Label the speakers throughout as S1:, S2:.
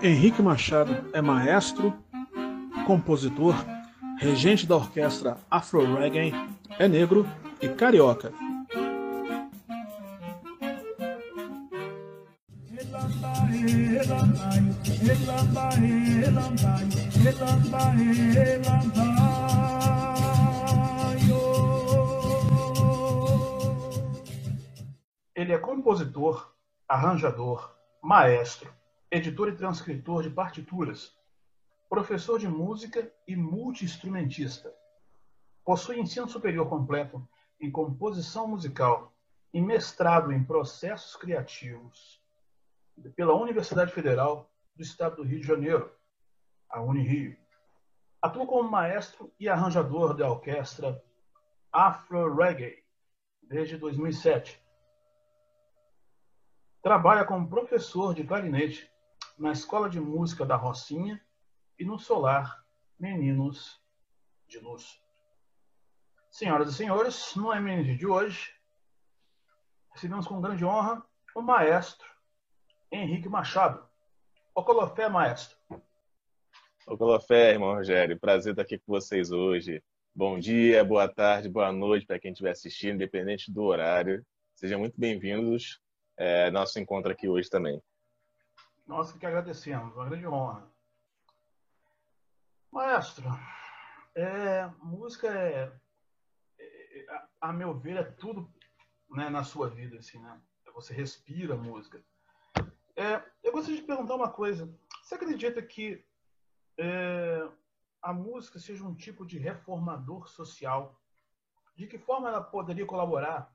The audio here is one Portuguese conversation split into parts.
S1: Henrique Machado é maestro, compositor, regente da orquestra Afro Reggae, é negro e carioca. Ele é compositor, arranjador, maestro, editor e transcritor de partituras, professor de música e multiinstrumentista. Possui ensino superior completo em composição musical e mestrado em processos criativos pela Universidade Federal do Estado do Rio de Janeiro, a Unirio. Atua como maestro e arranjador da orquestra Afro Reggae desde 2007. Trabalha como professor de clarinete na Escola de Música da Rocinha e no Solar Meninos de Luz. Senhoras e senhores, no MNG de hoje, recebemos com grande honra o maestro Henrique Machado. Ocolofé, maestro.
S2: Ocolofé, irmão Rogério. Prazer estar aqui com vocês hoje. Bom dia, boa tarde, boa noite para quem estiver assistindo, independente do horário. Sejam muito bem-vindos é, nosso encontro aqui hoje também.
S1: Nós que agradecemos, uma grande honra. Maestro, é, música é, é, a, meu ver, é tudo né, na sua vida, assim, né? Você respira música. É, eu gostaria de perguntar uma coisa. Você acredita que é, a música seja um tipo de reformador social? De que forma ela poderia colaborar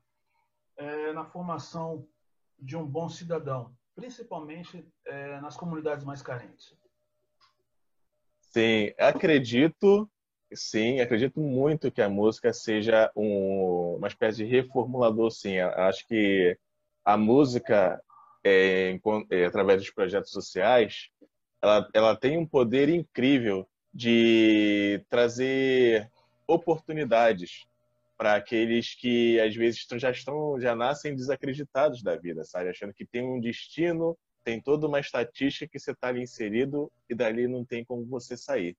S1: é, na formação de um bom cidadão? Principalmente é, nas comunidades mais carentes?
S2: Sim, acredito, sim, acredito muito que a música seja um, uma espécie de reformulador, sim. Acho que a música, é, é, através dos projetos sociais, ela, ela tem um poder incrível de trazer oportunidades para aqueles que às vezes já estão já nascem desacreditados da vida, sabe, achando que tem um destino, tem toda uma estatística que você está ali inserido e dali não tem como você sair.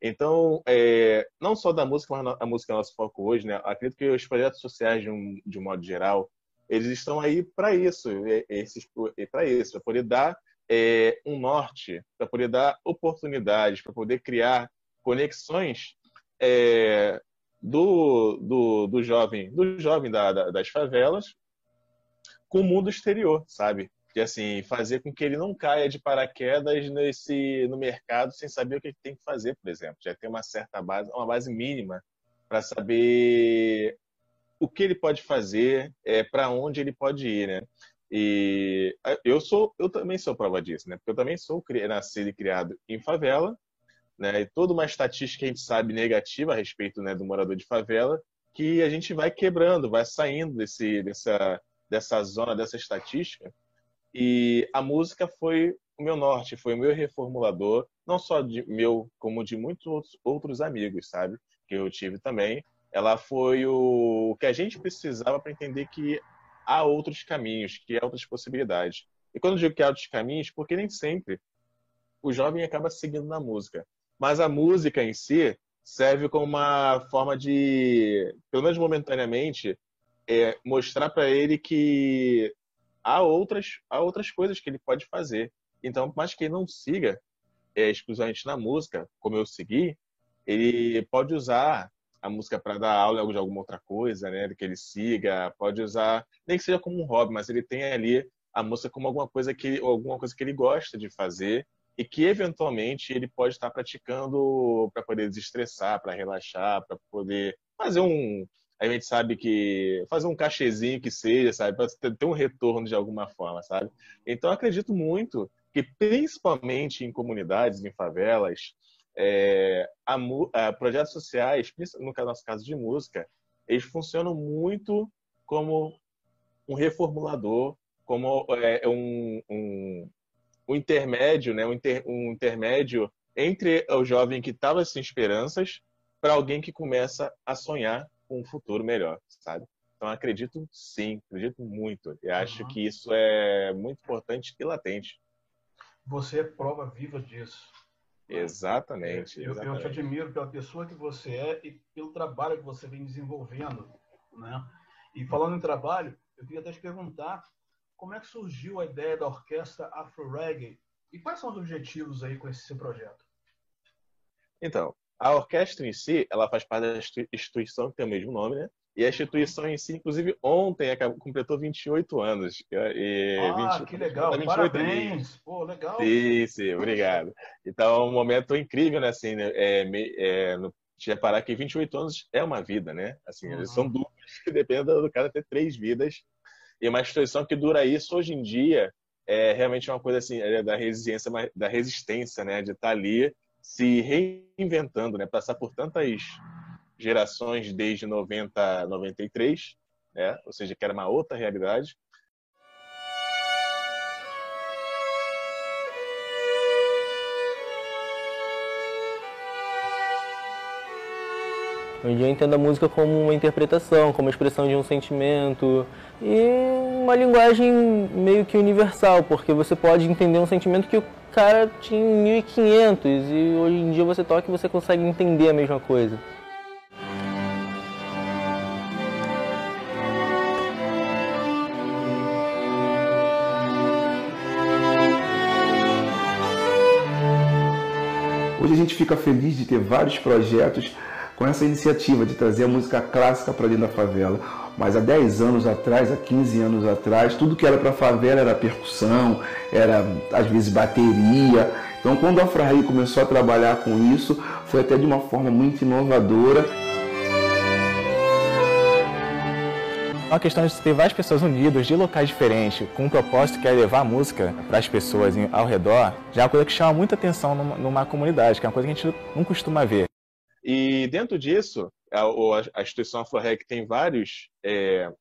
S2: Então, é, não só da música, mas a música é nosso foco hoje, né? Acredito que os projetos sociais, de um, de um modo geral, eles estão aí para isso, para isso, para poder dar é, um norte, para poder dar oportunidades, para poder criar conexões é, do, do, do jovem, do jovem da, da, das favelas com o mundo exterior, sabe? De assim, fazer com que ele não caia de paraquedas nesse no mercado sem saber o que tem que fazer, por exemplo. Já tem uma certa base, uma base mínima para saber o que ele pode fazer, é, para onde ele pode ir, né? E eu sou, eu também sou prova disso, né? Porque eu também sou nascido e criado em favela, né? E toda uma estatística que a gente sabe negativa a respeito né, do morador de favela, que a gente vai quebrando, vai saindo desse, dessa, dessa zona, dessa estatística. E a música foi o meu norte, foi o meu reformulador, não só de meu, como de muitos outros amigos, sabe? Que eu tive também. Ela foi o que a gente precisava para entender que há outros caminhos, que há outras possibilidades. E quando eu digo que há outros caminhos, porque nem sempre o jovem acaba seguindo na música. Mas a música em si serve como uma forma de, pelo menos momentaneamente, é, mostrar para ele que há outras, há outras coisas que ele pode fazer. Então, mais que ele não siga é, exclusivamente na música, como eu segui, ele pode usar a música para dar aula de alguma outra coisa, né? Que ele siga, pode usar, nem que seja como um hobby, mas ele tem ali a música como alguma coisa que alguma coisa que ele gosta de fazer e que eventualmente ele pode estar praticando para poder desestressar, para relaxar, para poder fazer um. A gente sabe que fazer um cachezinho que seja, sabe, para ter um retorno de alguma forma, sabe? Então acredito muito que principalmente em comunidades, em favelas, é, a, a, projetos sociais, no nosso caso de música, eles funcionam muito como um reformulador, como é, um, um, um intermédio, né, um, inter, um intermédio entre o jovem que estava sem esperanças para alguém que começa a sonhar com um futuro melhor, sabe? Então acredito sim, acredito muito. E acho uhum. que isso é muito importante e latente.
S1: você é prova viva disso.
S2: Exatamente,
S1: eu,
S2: exatamente.
S1: Eu te admiro pela pessoa que você é e pelo trabalho que você vem desenvolvendo, né? E falando em trabalho, eu queria até te perguntar como é que surgiu a ideia da orquestra Afro Reggae e quais são os objetivos aí com esse seu projeto?
S2: Então, a orquestra em si, ela faz parte da instituição que tem o mesmo nome, né? E a instituição em si, inclusive, ontem acabou, completou 28 anos.
S1: E ah, 20, que legal. Parabéns. Pô, legal.
S2: Sim, sim, obrigado. Então, é um momento incrível, né? Assim, né? é, é, no, te reparar que 28 anos é uma vida, né? Assim, uhum. são duplas que dependem do cara ter três vidas. E uma instituição que dura isso, hoje em dia, é realmente uma coisa assim, é da resiliência, da resistência, né? De estar ali se reinventando, né? Passar por tantas gerações desde 90, 93, né? Ou seja, que era uma outra realidade.
S3: Hoje eu entendo a música como uma interpretação, como a expressão de um sentimento e uma linguagem meio que universal, porque você pode entender um sentimento que o cara tinha em 1500 e hoje em dia você toca e você consegue entender a mesma coisa.
S4: Hoje a gente fica feliz de ter vários projetos com essa iniciativa de trazer a música clássica para dentro da favela. Mas há 10 anos atrás, há 15 anos atrás, tudo que era para a favela era percussão, era às vezes bateria. Então, quando a Fraí começou a trabalhar com isso, foi até de uma forma muito inovadora.
S5: uma questão de ter várias pessoas unidas de locais diferentes, com um propósito que é levar a música para as pessoas ao redor, já é uma coisa que chama muita atenção numa comunidade, que é uma coisa que a gente não costuma ver.
S2: E dentro disso, a, a instituição Afrorec tem vários, é,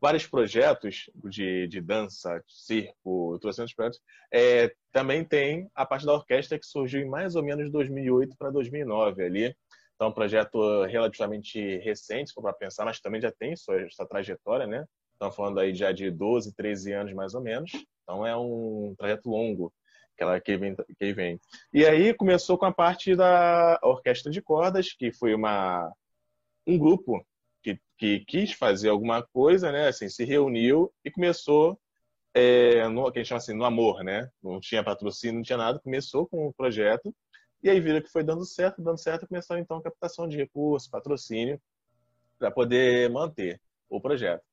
S2: vários projetos de, de dança, circo, trocentos projetos. É, também tem a parte da orquestra que surgiu em mais ou menos 2008 para 2009 ali. Então, é um projeto relativamente recente, para pensar, mas também já tem sua, sua trajetória, né? Estamos falando aí já de 12, 13 anos mais ou menos. Então, é um trajeto longo que ela que vem, que vem. E aí começou com a parte da orquestra de cordas, que foi uma um grupo que, que quis fazer alguma coisa, né? Assim, se reuniu e começou é, no que a gente chama assim, no amor, né? Não tinha patrocínio, não tinha nada. Começou com o um projeto e aí viram que foi dando certo, dando certo, começaram então a captação de recursos, patrocínio, para poder manter o projeto.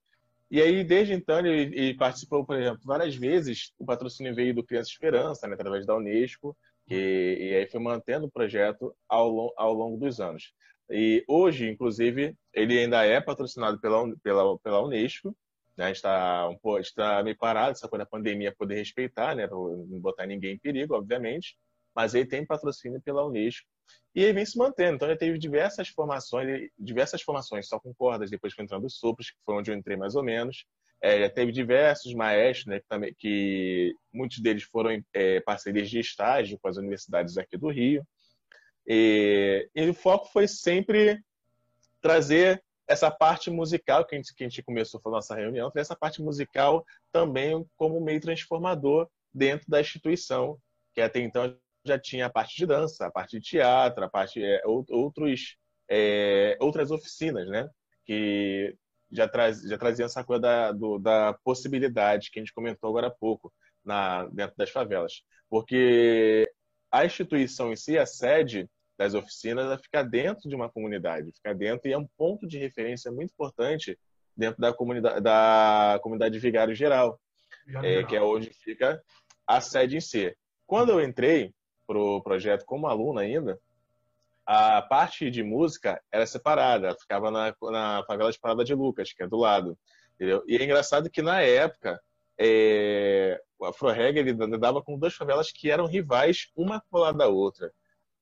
S2: E aí, desde então, ele, ele, participou, por exemplo, várias vezes. O patrocínio veio do Criança Esperança, né, através da Unesco, e, e aí foi mantendo o projeto ao, ao longo dos anos. E hoje, inclusive, ele ainda é patrocinado pela, pela, pela Unesco. Né? A gente está um, tá meio parado, essa coisa da pandemia, poder respeitar, né? não botar ninguém em perigo, obviamente mas ele tem patrocínio pela Unesco e ele vem se mantendo. Então ele teve diversas formações, diversas formações só com cordas, depois foi entrando os sopros, que foi onde eu entrei mais ou menos. É, já teve diversos maestros, né, que, também, que muitos deles foram é, parcerias de estágio com as universidades aqui do Rio. E, e o foco foi sempre trazer essa parte musical que a gente, que a gente começou a nossa reunião, essa parte musical também como meio transformador dentro da instituição, que até então já tinha a parte de dança, a parte de teatro, a parte é, outros é, outras oficinas, né? Que já, traz, já traziam essa coisa da, do, da possibilidade que a gente comentou agora há pouco na, dentro das favelas. Porque a instituição em si, a sede das oficinas, ela fica dentro de uma comunidade, fica dentro e é um ponto de referência muito importante dentro da comunidade, da comunidade Vigário Geral, é, que é onde fica a sede em si. Quando eu entrei, para o projeto como aluno ainda, a parte de música era separada, ficava na, na favela de Parada de Lucas, que é do lado. Entendeu? E é engraçado que na época é, o Afro Reggae ele dava com duas favelas que eram rivais, uma colada da outra.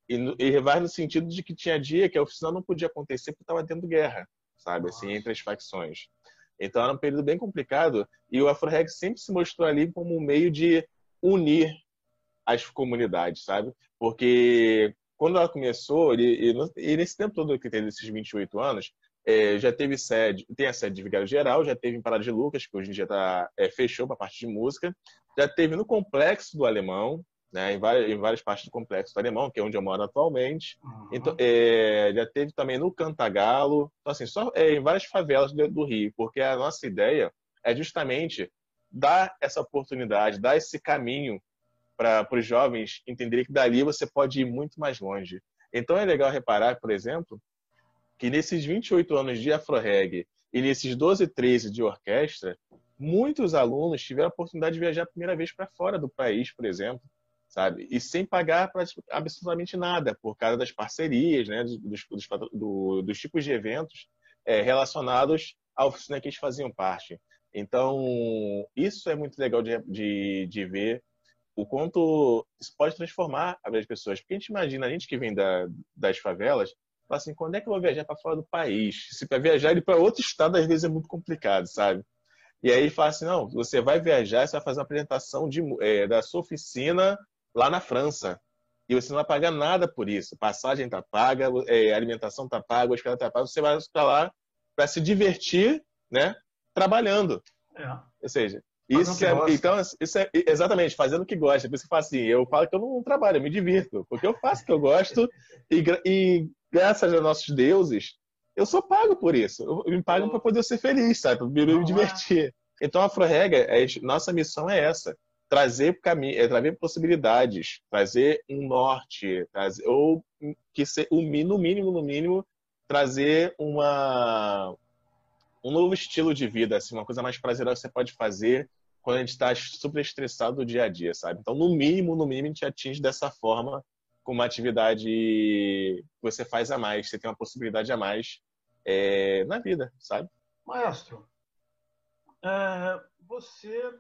S2: E, e, rivais no sentido de que tinha dia que a oficina não podia acontecer porque estava tendo guerra, sabe? Assim, entre as facções. Então era um período bem complicado e o Afro Reggae sempre se mostrou ali como um meio de unir as comunidades, sabe? Porque quando ela começou, e, e, e nesse tempo todo que teve esses 28 anos, é, já teve sede, tem a sede de Vigário Geral, já teve em Parada de Lucas, que hoje em dia tá, é, fechou para a parte de música, já teve no Complexo do Alemão, né, em, várias, em várias partes do Complexo do Alemão, que é onde eu moro atualmente. Uhum. Então, é, já teve também no Cantagalo, então, assim, só é, em várias favelas do, do Rio, porque a nossa ideia é justamente dar essa oportunidade, dar esse caminho para os jovens entenderem que dali você pode ir muito mais longe. Então é legal reparar, por exemplo, que nesses 28 anos de Afroreg e nesses 12, 13 de orquestra, muitos alunos tiveram a oportunidade de viajar a primeira vez para fora do país, por exemplo, sabe? E sem pagar absolutamente nada, por causa das parcerias, né? dos, dos, do, dos tipos de eventos é, relacionados à oficina que eles faziam parte. Então, isso é muito legal de, de, de ver o quanto isso pode transformar a vida das pessoas. Porque a gente imagina, a gente que vem da, das favelas, fala assim, quando é que eu vou viajar para fora do país? Se para viajar ele para outro estado, às vezes é muito complicado, sabe? E aí fala assim, não, você vai viajar, você vai fazer uma apresentação de, é, da sua oficina lá na França. E você não vai pagar nada por isso. Passagem está paga, é, alimentação está paga, a escala está paga. Você vai para lá para se divertir, né? Trabalhando. É. Ou seja, isso é, então, isso é exatamente, fazendo o que gosta. Por isso que eu falo assim, eu falo que eu não trabalho, eu me divirto, porque eu faço o que eu gosto e, e graças a nossos deuses, eu sou pago por isso. Eu, me pagam para poder ser feliz, sabe? Para me, me divertir. Então, a Afrorega, é, nossa missão é essa: trazer caminho, é, trazer possibilidades, trazer um norte, trazer, ou que ser, no mínimo, no mínimo, trazer uma um novo estilo de vida, assim, uma coisa mais prazerosa que você pode fazer quando a gente está super estressado do dia a dia, sabe? Então, no mínimo, no mínimo, a gente atinge dessa forma com uma atividade que você faz a mais, você tem uma possibilidade a mais é, na vida, sabe?
S1: Maestro, é, você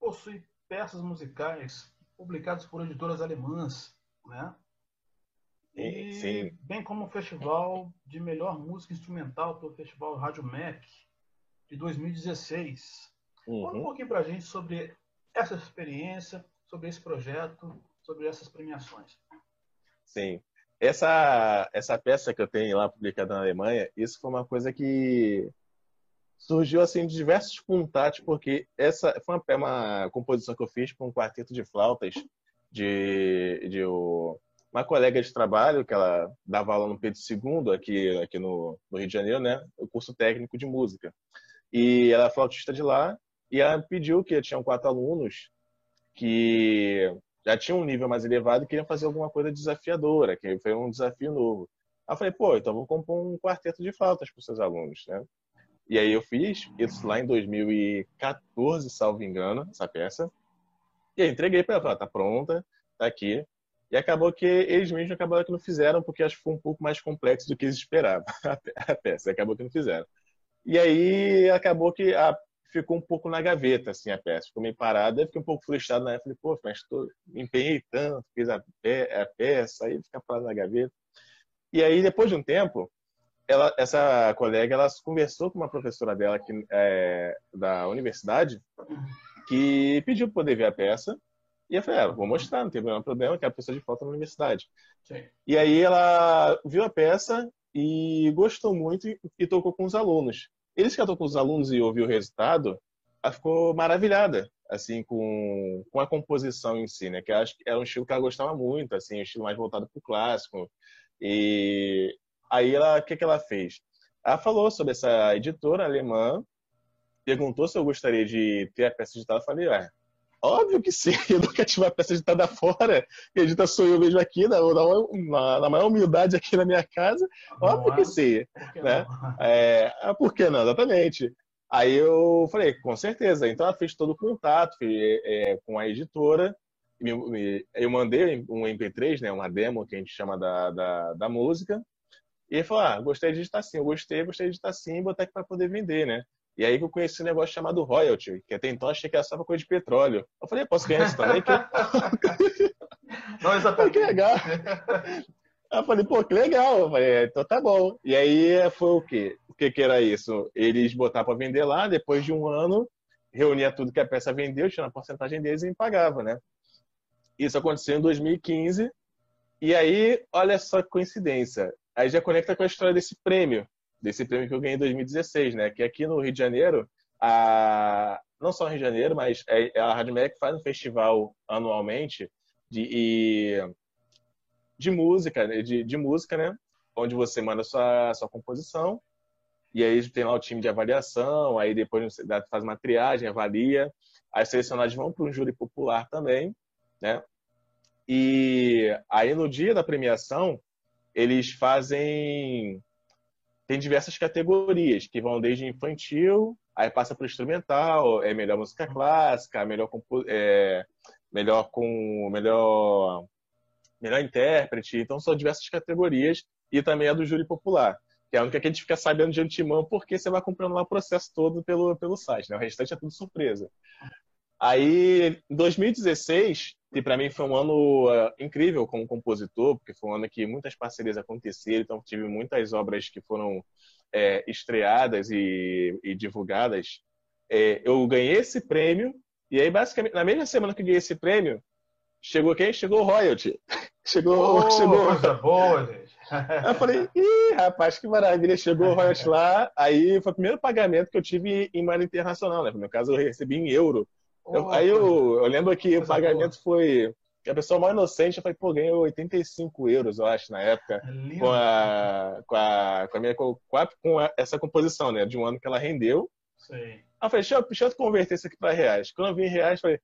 S1: possui peças musicais publicadas por editoras alemãs, né? E, Sim. bem como o festival de melhor música instrumental pelo Festival Rádio Mac de 2016. Uhum. Conta um pouquinho para a gente sobre essa experiência, sobre esse projeto, sobre essas premiações.
S2: Sim. Essa, essa peça que eu tenho lá publicada na Alemanha, isso foi uma coisa que surgiu assim de diversos contatos, porque essa foi uma, uma composição que eu fiz para um quarteto de flautas de, de uma colega de trabalho, que ela dava aula no Pedro II, aqui, aqui no, no Rio de Janeiro, né? O curso técnico de música. E ela é flautista de lá, e ela pediu que tinham quatro alunos que já tinham um nível mais elevado e queriam fazer alguma coisa desafiadora, que foi um desafio novo. Aí eu falei, pô, então vou compor um quarteto de flautas para os seus alunos, né? E aí eu fiz isso lá em 2014, salvo engano, essa peça. E aí entreguei para ela, tá pronta, tá aqui. E acabou que eles mesmos acabaram que não fizeram, porque acho que foi um pouco mais complexo do que eles esperavam, a peça. Acabou que não fizeram. E aí acabou que a ficou um pouco na gaveta, assim, a peça. Ficou meio parada, eu fiquei um pouco frustrado na época. Falei, pô, mas tô, me empenhei tanto, fiz a, pe a peça, aí fica parado na gaveta. E aí, depois de um tempo, ela, essa colega, ela conversou com uma professora dela aqui, é, da universidade, que pediu para poder ver a peça. E eu falei, ah, vou mostrar, não tem problema, que é a pessoa de falta na universidade. Sim. E aí ela viu a peça e gostou muito e, e tocou com os alunos. Eles que atuam com os alunos e ouviu o resultado, ela ficou maravilhada, assim, com, com a composição em si, né? Que acho que era um estilo que ela gostava muito, assim, um estilo mais voltado para o clássico. E aí ela, o que, que ela fez? Ela falou sobre essa editora alemã, perguntou se eu gostaria de ter a peça editada. Eu falei, é, Óbvio que sim, eu nunca tive uma peça editada fora, e edita sou eu mesmo aqui, na, na, na, maior humildade aqui na minha casa. Óbvio não, que sim. Por né? É, ah, por que não? Exatamente. Aí eu falei, com certeza. Então ela fez todo o contato é, com a editora. Eu mandei um MP3, né, uma demo que a gente chama da, da, da música. E ele falou: Ah, gostei de editar sim, eu gostei, gostei de editar sim, botar aqui para poder vender, né? E aí que eu conheci um negócio chamado royalty, que até então achei que era só uma coisa de petróleo. Eu falei, posso ganhar isso também?
S1: Não, exatamente.
S2: que legal. Eu falei, pô, que legal. Eu falei, é, então tá bom. E aí foi o quê? O que que era isso? Eles botaram para vender lá, depois de um ano, reunia tudo que a peça vendeu, tinha uma porcentagem deles e me pagava, né? Isso aconteceu em 2015. E aí, olha só que coincidência. Aí já conecta com a história desse prêmio desse prêmio que eu ganhei em 2016, né? Que aqui no Rio de Janeiro, a... não só no Rio de Janeiro, mas é, é a Rádio América faz um festival anualmente de, de música, né? de, de música, né? Onde você manda sua, sua composição e aí tem lá o time de avaliação, aí depois faz uma triagem, avalia, as selecionadas vão para um júri popular também, né? E aí no dia da premiação, eles fazem tem diversas categorias que vão desde infantil, aí passa para instrumental, é melhor música clássica, melhor é, melhor com melhor melhor intérprete, então são diversas categorias e também é do júri popular que é a única que a gente fica sabendo de antemão porque você vai comprando lá o processo todo pelo, pelo site, né? O restante é tudo surpresa. Aí, em 2016, que para mim foi um ano uh, incrível como compositor, porque foi um ano que muitas parcerias aconteceram, então tive muitas obras que foram é, estreadas e, e divulgadas. É, eu ganhei esse prêmio, e aí, basicamente, na mesma semana que eu ganhei esse prêmio, chegou quem? Chegou o royalty. Chegou,
S1: oh,
S2: chegou.
S1: Coisa boa, gente.
S2: Eu falei, ih, rapaz, que maravilha. Chegou o royalties lá, aí foi o primeiro pagamento que eu tive em moeda internacional, né? No meu caso, eu recebi em euro. Eu, aí eu, eu lembro que o pagamento foi. A pessoa mais inocente, eu falei, pô, ganhei 85 euros, eu acho, na época, é com, a, com, a, com, a minha, com, a, com a, essa composição, né? De um ano que ela rendeu.
S1: Sim. Aí
S2: eu falei, deixa eu, deixa eu converter isso aqui para reais. Quando eu vi em reais, eu falei,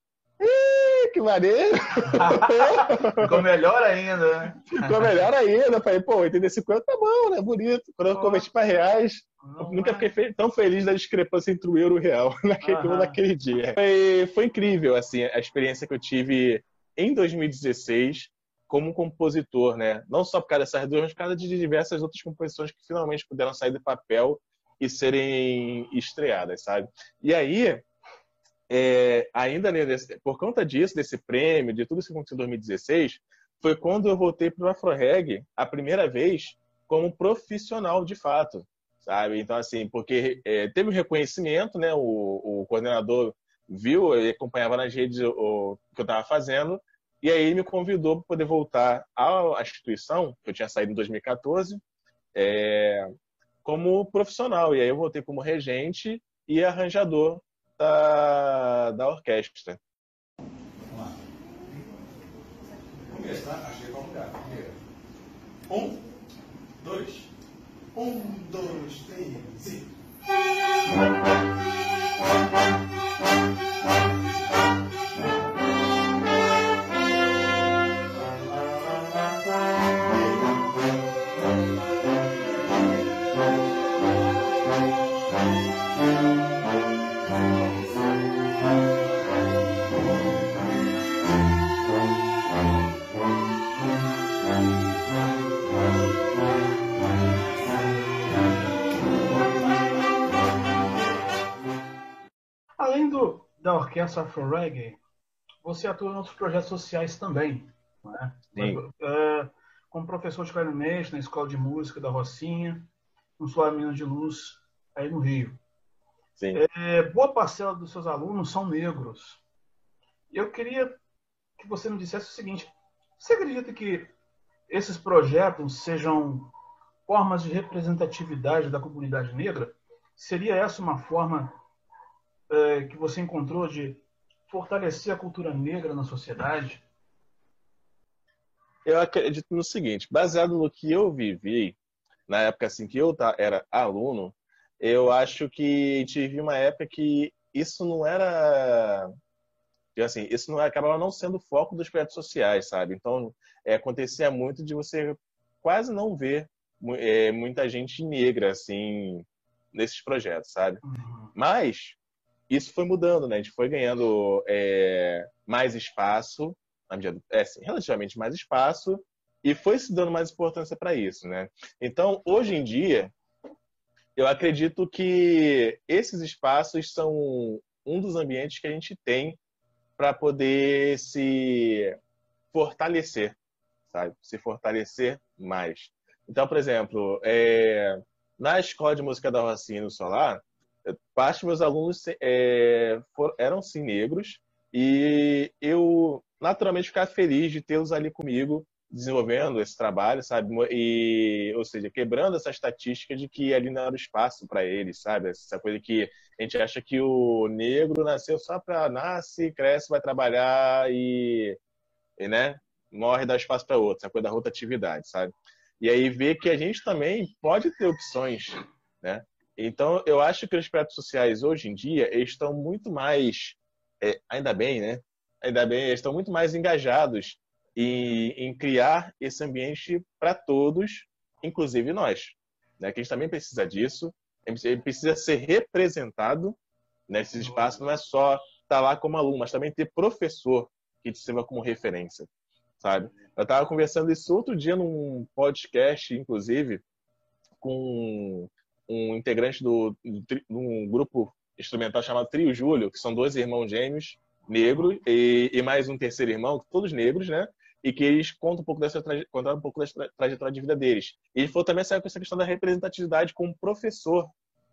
S2: que maneiro!
S1: Ficou melhor ainda, né?
S2: Ficou melhor ainda. Falei, pô, 85 tá bom, né? Bonito. Quando eu converti para reais, nunca fiquei tão feliz da discrepância entre o euro e o real naquele, uhum. naquele dia. Foi, foi incrível, assim, a experiência que eu tive em 2016 como compositor, né? Não só por causa dessas duas, mas por causa de diversas outras composições que finalmente puderam sair do papel e serem estreadas, sabe? E aí, é, ainda nesse, por conta disso, desse prêmio, de tudo isso que aconteceu em 2016, foi quando eu voltei para o Afroreg a primeira vez como profissional de fato, sabe? Então, assim, porque é, teve um reconhecimento, né? O, o coordenador viu, ele acompanhava nas redes o, o que eu estava fazendo, e aí me convidou para poder voltar à instituição, que eu tinha saído em 2014, é, como profissional. E aí eu voltei como regente e arranjador da, da orquestra.
S6: Vamos lá. Achei qual lugar. Primeiro. Um, dois. Um, dois, três e.
S1: da Orquestra Afro Reggae, você atua em outros projetos sociais também, né?
S2: Sim.
S1: É, como professor de clarinete na Escola de Música da Rocinha, no Solar Minas de Luz, aí no Rio.
S2: Sim.
S1: É, boa parcela dos seus alunos são negros. Eu queria que você me dissesse o seguinte: você acredita que esses projetos sejam formas de representatividade da comunidade negra? Seria essa uma forma é, que você encontrou de fortalecer a cultura negra na sociedade?
S2: Eu acredito no seguinte, baseado no que eu vivi na época assim que eu era aluno, eu acho que tive uma época que isso não era assim, isso não acabava não sendo o foco dos projetos sociais, sabe? Então, é, acontecia muito de você quase não ver é, muita gente negra assim nesses projetos, sabe? Uhum. Mas isso foi mudando, né? A gente foi ganhando é, mais espaço, medida, é, assim, relativamente mais espaço, e foi se dando mais importância para isso, né? Então, hoje em dia, eu acredito que esses espaços são um dos ambientes que a gente tem para poder se fortalecer, sabe? Se fortalecer mais. Então, por exemplo, é, na escola de música da Rocinha no Solar, parte dos meus alunos é, for, eram sim negros e eu naturalmente ficava feliz de tê-los ali comigo desenvolvendo esse trabalho, sabe? E, ou seja, quebrando essa estatística de que ali não era espaço para eles, sabe? Essa coisa que a gente acha que o negro nasceu só para nasce, cresce, vai trabalhar e, e né, morre dá espaço para outro, essa coisa da rotatividade, sabe? E aí ver que a gente também pode ter opções, né? Então, eu acho que os projetos sociais hoje em dia estão muito mais, é, ainda bem, né? Ainda bem, estão muito mais engajados em, em criar esse ambiente para todos, inclusive nós. Né? Que a gente também precisa disso, ele precisa ser representado nesse espaço, não é só estar tá lá como aluno, mas também ter professor que te sirva como referência, sabe? Eu estava conversando isso outro dia num podcast, inclusive, com um integrante do, de um grupo instrumental chamado Trio Júlio, que são dois irmãos gêmeos negros e, e mais um terceiro irmão, todos negros, né? e que eles contam um pouco dessa contaram um pouco da trajetória de vida deles. E ele falou também essa questão da representatividade como professor,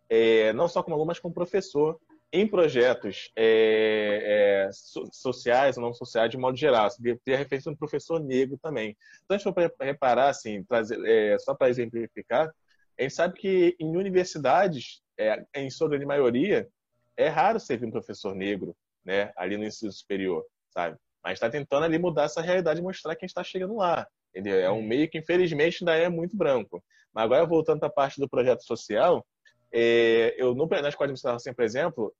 S2: é, não só como aluno, mas como professor em projetos é, é, sociais ou não sociais de modo geral. Você ter a referência do professor negro também. Então, a gente for reparar, assim, trazer, é, só para exemplificar, a gente sabe que em universidades, é, em sua grande maioria, é raro ser um professor negro, né, ali no ensino superior, sabe? mas está tentando ali mudar essa realidade e mostrar que a gente está chegando lá. Entendeu? É um meio que, infelizmente, ainda é muito branco. Mas agora, voltando para a parte do projeto social, é, eu no, na escola de administração, por exemplo,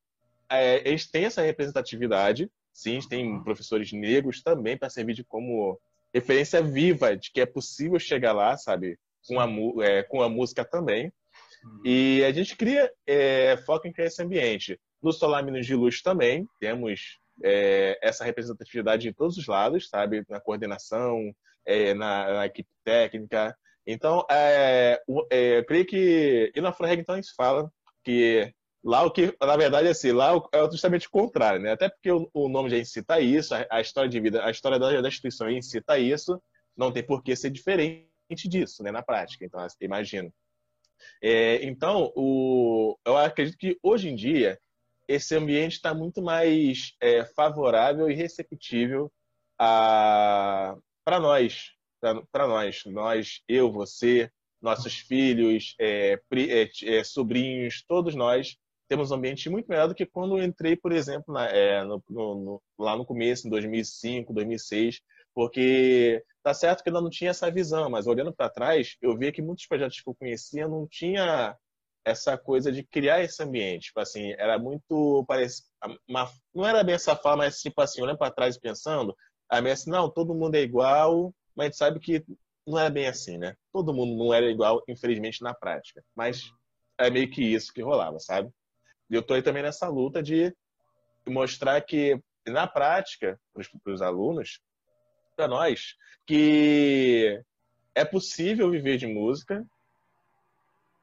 S2: é, eles têm essa representatividade, sim, tem professores negros também para servir de como referência viva de que é possível chegar lá, sabe, com a, é, com a música também. E a gente cria é, foco em criar esse ambiente. No Solar Minas de Luz também temos é, essa representatividade em todos os lados, sabe? Na coordenação, é, na, na, equipe técnica. Então, é, é eu creio que. E na Floreg, então, a gente fala que lá o que, na verdade, assim, lá é justamente o contrário, né? Até porque o, o nome já incita isso, a, a, história de vida, a história da, da instituição incita isso, não tem por que ser diferente disso, né, na prática. Então, imagino. É, então, o, eu acredito que hoje em dia esse ambiente está muito mais é, favorável e receptível para nós, para nós, nós, eu, você, nossos filhos, é, é, é, sobrinhos, todos nós temos um ambiente muito melhor do que quando eu entrei, por exemplo, na, é, no, no, lá no começo, em 2005, 2006, porque tá certo que eu não tinha essa visão, mas olhando para trás, eu via que muitos projetos que eu conhecia não tinha essa coisa de criar esse ambiente. Tipo assim, era muito. Parece, uma, não era bem essa forma, mas tipo assim, olhando para trás e pensando, a minha assim, não, todo mundo é igual, mas a gente sabe que não é bem assim, né? Todo mundo não era igual, infelizmente, na prática. Mas é meio que isso que rolava, sabe? E eu tô aí também nessa luta de mostrar que, na prática, para os alunos, para nós, que é possível viver de música,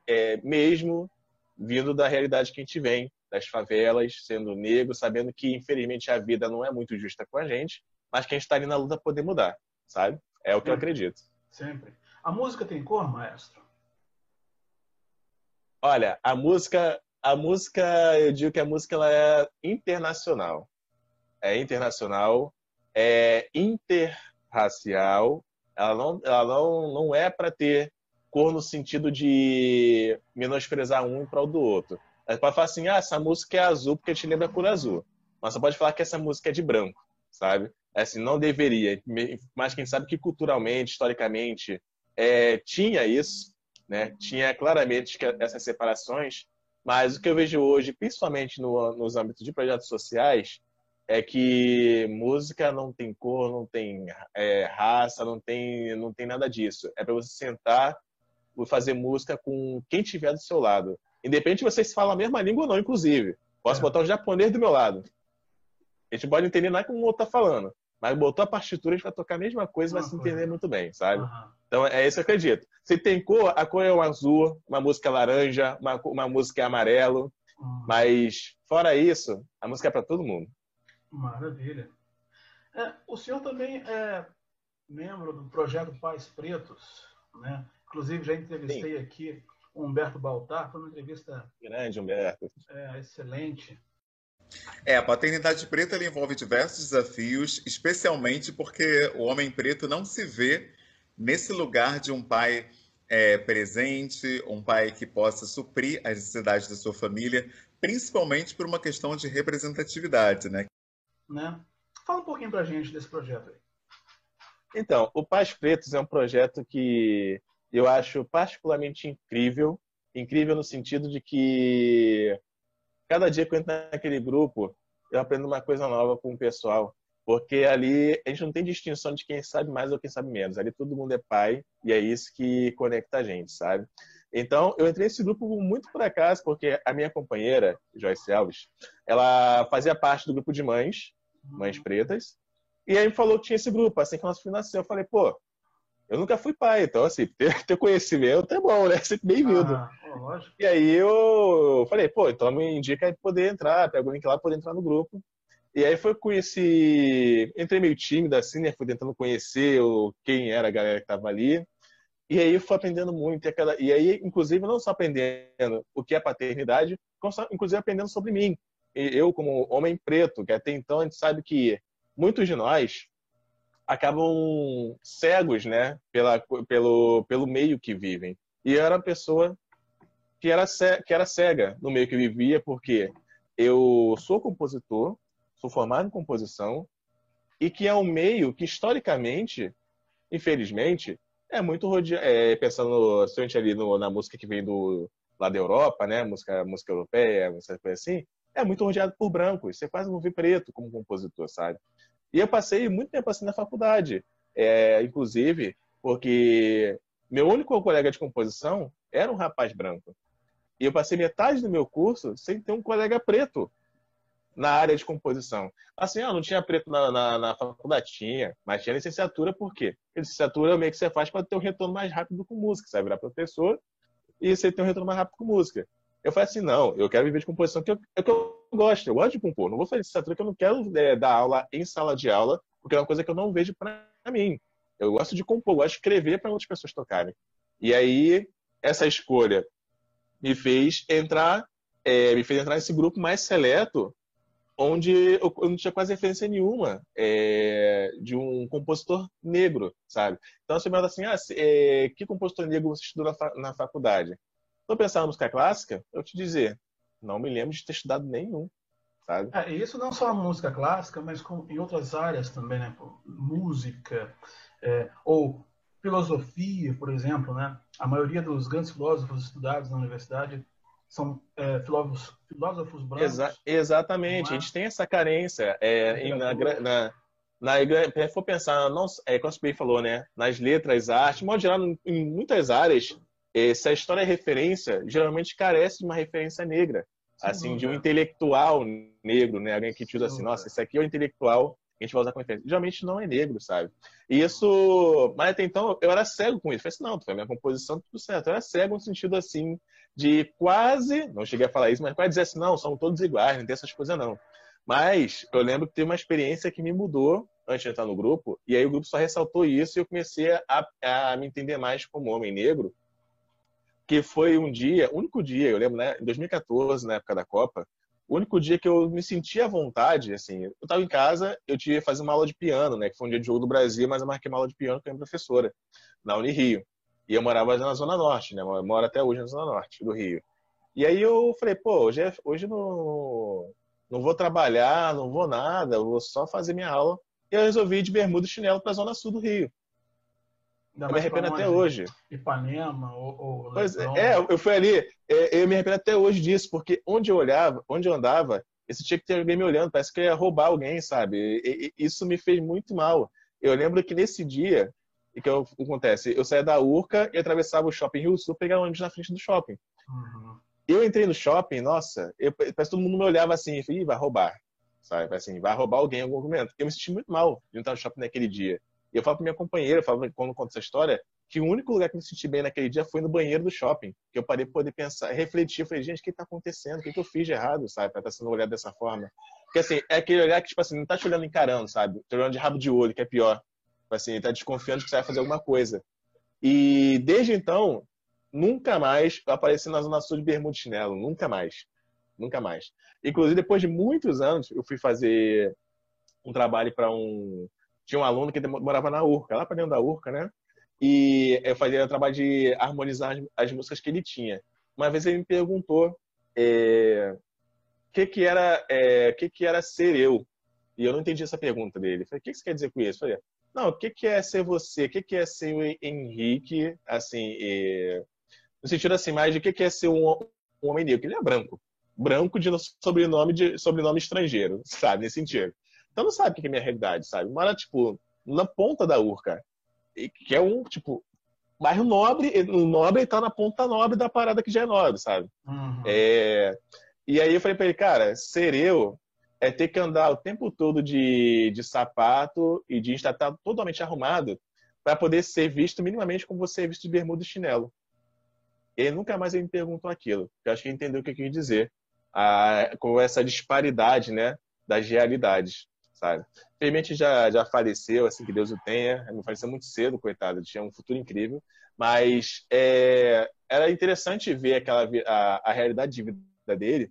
S2: é, mesmo vindo da realidade que a gente vem, das favelas, sendo negro, sabendo que, infelizmente, a vida não é muito justa com a gente, mas que a gente está ali na luta para poder mudar, sabe? É o que eu acredito.
S1: Sempre. A música tem cor, maestro?
S2: Olha, a música, a música, eu digo que a música ela é internacional. É internacional, é interracial. Ela não, ela não, não é para ter cor no sentido de menosprezar um para o do outro. Você pode falar assim, ah, essa música é azul porque te lembra cor azul. Mas você pode falar que essa música é de branco, sabe? É assim, não deveria. Mas quem sabe que culturalmente, historicamente, é, tinha isso, né? Tinha claramente essas separações. Mas o que eu vejo hoje, principalmente no, nos âmbitos de projetos sociais, é que música não tem cor, não tem é, raça, não tem, não tem nada disso. É para você sentar fazer música com quem tiver do seu lado. Independente de vocês falam a mesma língua ou não, inclusive. Posso é. botar um japonês do meu lado. A gente pode entender nada como o outro tá falando. Mas botou a partitura, a gente vai tocar a mesma coisa e vai se entender muito bem, sabe? Uhum. Então é isso que eu acredito. Se tem cor, a cor é o azul, uma música é laranja, uma, uma música é amarelo. Uhum. Mas, fora isso, a música é para todo mundo.
S1: Maravilha. É, o senhor também é membro do projeto Pais Pretos, né? Inclusive, já entrevistei Sim. aqui o Humberto Baltar, foi uma entrevista.
S2: Grande, Humberto.
S1: É, excelente.
S7: É, a paternidade preta envolve diversos desafios, especialmente porque o homem preto não se vê nesse lugar de um pai é, presente, um pai que possa suprir as necessidades da sua família, principalmente por uma questão de representatividade, né?
S1: Né? Fala um pouquinho pra gente desse projeto aí.
S2: Então, o Pais Pretos é um projeto que eu acho particularmente incrível. Incrível no sentido de que cada dia que eu entro naquele grupo, eu aprendo uma coisa nova com o pessoal. Porque ali a gente não tem distinção de quem sabe mais ou quem sabe menos. Ali todo mundo é pai e é isso que conecta a gente, sabe? Então, eu entrei nesse grupo muito por acaso, porque a minha companheira, Joyce Alves, ela fazia parte do grupo de mães, mães pretas, e aí me falou que tinha esse grupo. Assim que nosso filho nasceu, eu falei, pô, eu nunca fui pai, então, assim, ter, ter conhecimento é bom, né? Sempre bem-vindo. Ah, e aí eu falei, pô, então me indica poder entrar, pega o link lá, poder entrar no grupo. E aí foi com esse. Entrei meio tímido assim, né? Fui tentando conhecer o... quem era a galera que tava ali. E aí fui aprendendo muito. E, aquela... e aí, inclusive, não só aprendendo o que é paternidade, inclusive aprendendo sobre mim. E eu, como homem preto, que até então a gente sabe que muitos de nós acabam cegos, né? Pela, pelo, pelo meio que vivem. E eu era uma pessoa que era, que era cega no meio que vivia, porque eu sou compositor, sou formado em composição e que é um meio que historicamente, infelizmente, é muito rodeado, é, pensando somente ali no, na música que vem do lá da Europa, né, música música europeia, música assim, é muito rodeado por brancos. Você quase não vê preto como compositor, sabe? E eu passei muito tempo assim na faculdade, é, inclusive porque meu único colega de composição era um rapaz branco. E eu passei metade do meu curso sem ter um colega preto na área de composição. Assim, ó, não tinha preto na, na, na, faculdade, tinha, mas tinha licenciatura por quê? Licenciatura é o meio que você faz para ter um retorno mais rápido com música. Você vai virar professor e você tem um retorno mais rápido com música. Eu falei assim, não, eu quero viver de composição que é que eu gosto, eu gosto de compor. Não vou fazer licenciatura que eu não quero é, dar aula em sala de aula, porque é uma coisa que eu não vejo para mim. Eu gosto de compor, eu gosto de escrever para outras pessoas tocarem. E aí, essa escolha me fez entrar, é, me fez entrar nesse grupo mais seleto onde eu, não tinha quase referência nenhuma é, de um compositor negro, sabe? Então você fala assim, ah, é, que compositor negro você estudou na, fa na faculdade? Estou pensando na música clássica, eu te dizer, não me lembro de ter estudado nenhum, sabe?
S1: É, isso não só a música clássica, mas com, em outras áreas também, né? Música, é, ou filosofia, por exemplo, né? A maioria dos grandes filósofos estudados na universidade são é, filósofos, filósofos brancos. Exa
S2: exatamente, é? a gente tem essa carência. É, na, na, na, se for pensar, não, é, como o falou, né? Nas letras, arte, de modo geral, em muitas áreas, se a história é referência, geralmente carece de uma referência negra. Sem assim, dúvida. de um intelectual negro, né? Alguém que te usa assim, nossa, esse aqui é o intelectual que a gente vai usar como referência. Geralmente não é negro, sabe? E isso. Mas até então eu era cego com isso. Eu falei assim, não, foi a minha composição, tudo certo. Eu era cego no sentido assim, de quase, não cheguei a falar isso, mas quase dizer assim, não, são todos iguais, não tem essas coisas não. Mas eu lembro que teve uma experiência que me mudou antes de entrar no grupo, e aí o grupo só ressaltou isso e eu comecei a, a me entender mais como homem negro, que foi um dia, único dia, eu lembro, né, em 2014, na época da Copa, o único dia que eu me senti à vontade, assim, eu estava em casa, eu que fazer uma aula de piano, né, que foi um dia de jogo do Brasil, mas eu marquei uma aula de piano com a minha professora, na Unirio. E eu morava na Zona Norte, né? Eu moro até hoje na Zona Norte do Rio. E aí eu falei, pô, hoje, é, hoje não, não vou trabalhar, não vou nada, eu vou só fazer minha aula. E eu resolvi ir de bermuda e chinelo para a Zona Sul do Rio. Ainda eu me arrependo até hoje.
S1: Ipanema ou, ou
S2: pois é, é, eu fui ali, é, eu me arrependo até hoje disso, porque onde eu olhava, onde eu andava, esse tinha que ter alguém me olhando, parece que eu ia roubar alguém, sabe? E, e, isso me fez muito mal. Eu lembro que nesse dia, e que, o que acontece? Eu saía da Urca e atravessava o shopping Rio Sul, pegava ônibus na frente do shopping. Uhum. Eu entrei no shopping, nossa, eu, parece que todo mundo me olhava assim, e vai roubar, sabe? Assim, vai roubar alguém em algum momento. Eu me senti muito mal de entrar no shopping naquele dia. E eu falo pra minha companheira, eu falo quando conto essa história, que o único lugar que eu me senti bem naquele dia foi no banheiro do shopping. Que eu parei para poder pensar, refletir. Eu falei, gente, o que está acontecendo? O que, que eu fiz de errado, sabe? Para estar tá sendo olhado dessa forma. Porque assim, é aquele olhar que, tipo assim, não tá te olhando encarando, sabe? Te olhando de rabo de olho, que é pior. Tipo assim, tá desconfiando que você vai fazer alguma coisa. E desde então, nunca mais apareci na Zona Sul de bermuda chinelo. Nunca mais. Nunca mais. Inclusive, depois de muitos anos, eu fui fazer um trabalho para um. Tinha um aluno que morava na Urca, lá para dentro da Urca, né? e eu fazia o trabalho de harmonizar as, as, músicas que ele tinha. Uma vez ele me perguntou é, que que era é, que que era ser eu e eu não entendi essa pergunta dele. Eu falei, o que você quer dizer com isso? Eu falei, não, o que, que é ser você? O que, que é ser o Henrique? Assim, no sentido assim, mais de o que, que é ser um, um homem negro? Ele é branco. Branco de sobrenome, de sobrenome estrangeiro, sabe? Nesse sentido. Então não sabe o que é minha realidade, sabe? Mora, tipo, na ponta da Urca. Que é um, tipo, bairro nobre, o nobre tá na ponta nobre da parada que já é nobre, sabe? Uhum. É... E aí eu falei pra ele, cara, ser eu é ter que andar o tempo todo de, de sapato e de estar totalmente arrumado para poder ser visto minimamente como você é visto de bermuda e chinelo. Ele nunca mais me perguntou aquilo. Eu acho que ele entendeu o que eu quis dizer. Com essa disparidade, né, das realidades, sabe? Infelizmente já, já faleceu, assim que Deus o tenha. Ele faleceu muito cedo, coitado. Tinha um futuro incrível. Mas é, era interessante ver aquela a, a realidade de vida dele,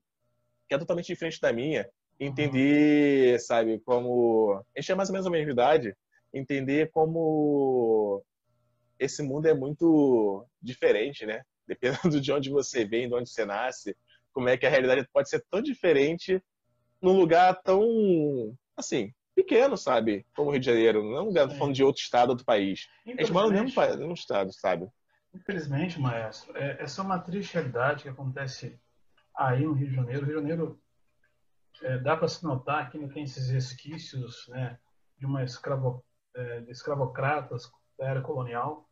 S2: que é totalmente diferente da minha entender, sabe, como. A gente é mais ou menos a mesma idade, entender como esse mundo é muito diferente, né? Dependendo de onde você vem, de onde você nasce, como é que a realidade pode ser tão diferente num lugar tão, assim, pequeno, sabe? Como o Rio de Janeiro, não é um lugar falando de outro estado, outro país. A gente mora no mesmo, no mesmo estado, sabe?
S1: Infelizmente, maestro, é, essa é uma triste realidade que acontece aí no Rio de Janeiro. O Rio de Janeiro é, dá para se notar que ainda tem esses resquícios né, de uma escravo, é, de escravocratas da era colonial.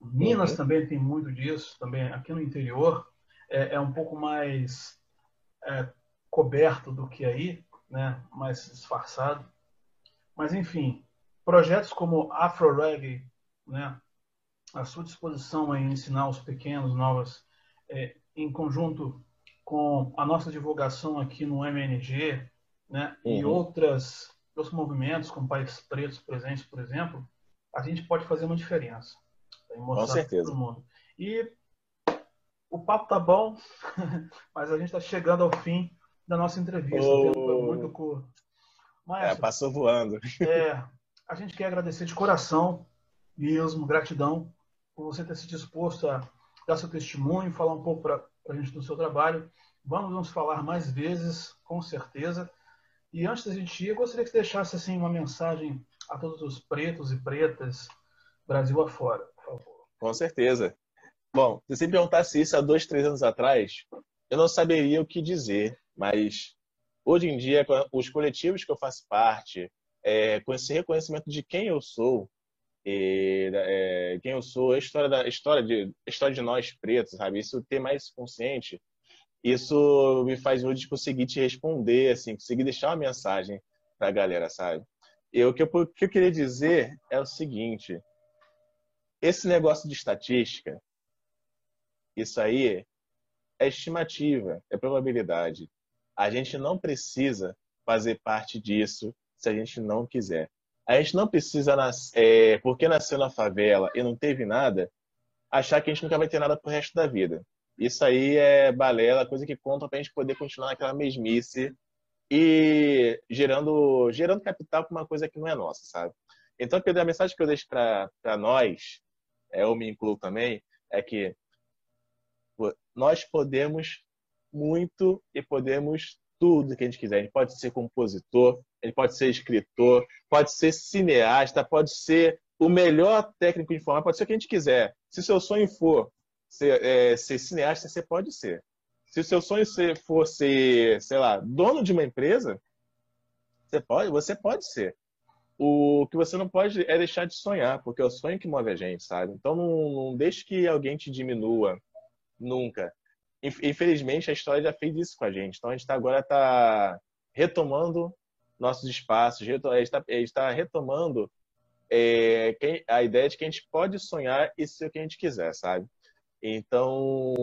S1: Minas uhum. também tem muito disso, também aqui no interior é, é um pouco mais é, coberto do que aí, né, mais disfarçado. Mas enfim, projetos como Afro Reggae, né, à sua disposição em ensinar os pequenos novas, é, em conjunto com a nossa divulgação aqui no MNG, né, uhum. e outras, outros movimentos, como Países Pretos presentes, por exemplo, a gente pode fazer uma diferença.
S2: Com certeza.
S1: E o papo tá bom, mas a gente está chegando ao fim da nossa entrevista. Oh. muito curto.
S2: Mas, é, passou voando.
S1: É, a gente quer agradecer de coração mesmo, gratidão por você ter se disposto a dar seu testemunho, falar um pouco para a gente do seu trabalho. Vamos nos falar mais vezes, com certeza. E antes da gente ir, eu gostaria que você deixasse assim, uma mensagem a todos os pretos e pretas, Brasil afora, por favor.
S2: Com certeza. Bom, se você perguntasse isso há dois, três anos atrás, eu não saberia o que dizer, mas hoje em dia, com os coletivos que eu faço parte, é, com esse reconhecimento de quem eu sou, e, é, quem eu sou, a história da história de a história de nós pretos, sabe? Isso ter mais consciente, isso me faz hoje conseguir te responder, assim, conseguir deixar uma mensagem para a galera, sabe? Eu, o, que eu, o que eu queria dizer é o seguinte: esse negócio de estatística, isso aí é estimativa, é probabilidade. A gente não precisa fazer parte disso se a gente não quiser. A gente não precisa, é, porque nasceu na favela e não teve nada, achar que a gente nunca vai ter nada pro resto da vida. Isso aí é balela, coisa que conta para a gente poder continuar naquela mesmice e gerando, gerando capital para uma coisa que não é nossa, sabe? Então, a mensagem que eu deixo para nós, é, eu me incluo também, é que nós podemos muito e podemos tudo que a gente quiser. A gente pode ser compositor, ele pode ser escritor, pode ser cineasta, pode ser o melhor técnico de informática, pode ser o que a gente quiser. Se seu sonho for ser, é, ser cineasta, você pode ser. Se o seu sonho for ser, sei lá, dono de uma empresa, você pode, você pode ser. O que você não pode é deixar de sonhar, porque é o sonho que move a gente, sabe? Então não, não deixe que alguém te diminua nunca. Infelizmente a história já fez isso com a gente. Então a gente tá, agora está retomando nossos espaços, a gente está retomando é, a ideia de que a gente pode sonhar e ser o que a gente quiser, sabe? Então,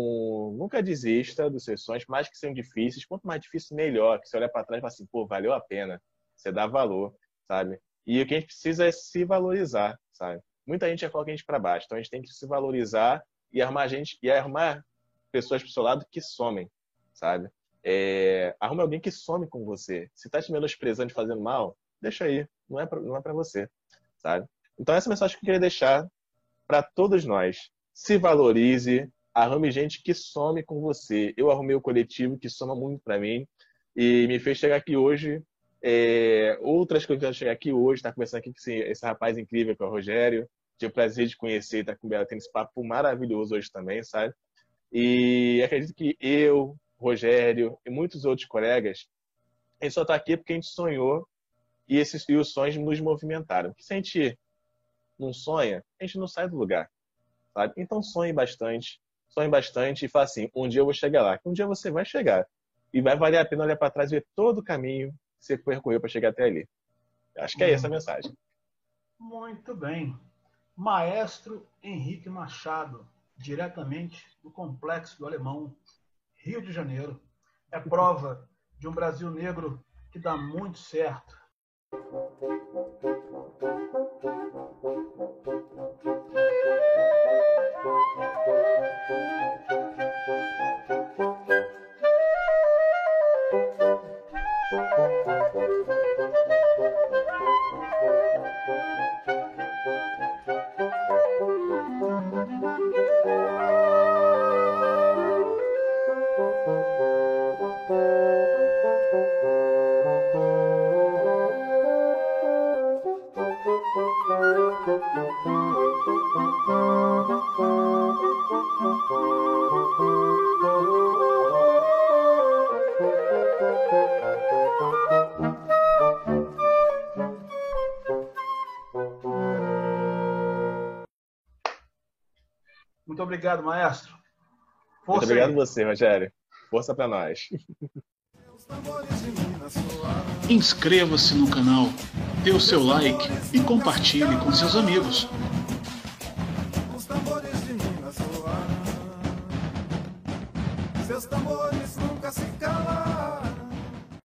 S2: nunca desista dos seus sonhos, mais que sejam difíceis. Quanto mais difícil, melhor. Que você olha para trás e fala assim, pô, valeu a pena. Você dá valor, sabe? E o que a gente precisa é se valorizar, sabe? Muita gente já coloca a gente para baixo. Então, a gente tem que se valorizar e armar gente e armar pessoas pro seu lado que somem, sabe? É, arrume alguém que some com você. Se tá te menosprezando e fazendo mal, deixa aí. Não é pra, não é pra você, sabe? Então essa é mensagem que eu queria deixar para todos nós. Se valorize, arrume gente que some com você. Eu arrumei o coletivo que soma muito para mim e me fez chegar aqui hoje. É, outras coisas que eu chegar aqui hoje, tá conversando aqui com esse, esse, rapaz incrível que é o Rogério. Tive o prazer de conhecer, tá com ela, tendo esse papo maravilhoso hoje também, sabe? E acredito que eu, Rogério e muitos outros colegas, a gente só está aqui porque a gente sonhou e, esses, e os sonhos nos movimentaram. Porque se a gente não sonha, a gente não sai do lugar. Sabe? Então sonhe bastante, sonhe bastante e fale assim, um dia eu vou chegar lá. Um dia você vai chegar. E vai valer a pena olhar para trás e ver todo o caminho que você percorreu para chegar até ali. Acho que é essa a mensagem.
S1: Muito bem. Maestro Henrique Machado, diretamente do Complexo do Alemão, Rio de Janeiro. É prova de um Brasil negro que dá muito certo. Obrigado, maestro.
S2: Força Muito obrigado aí. você, Rogério. Força para nós.
S1: Inscreva-se no canal, dê o seu like e compartilhe com seus amigos.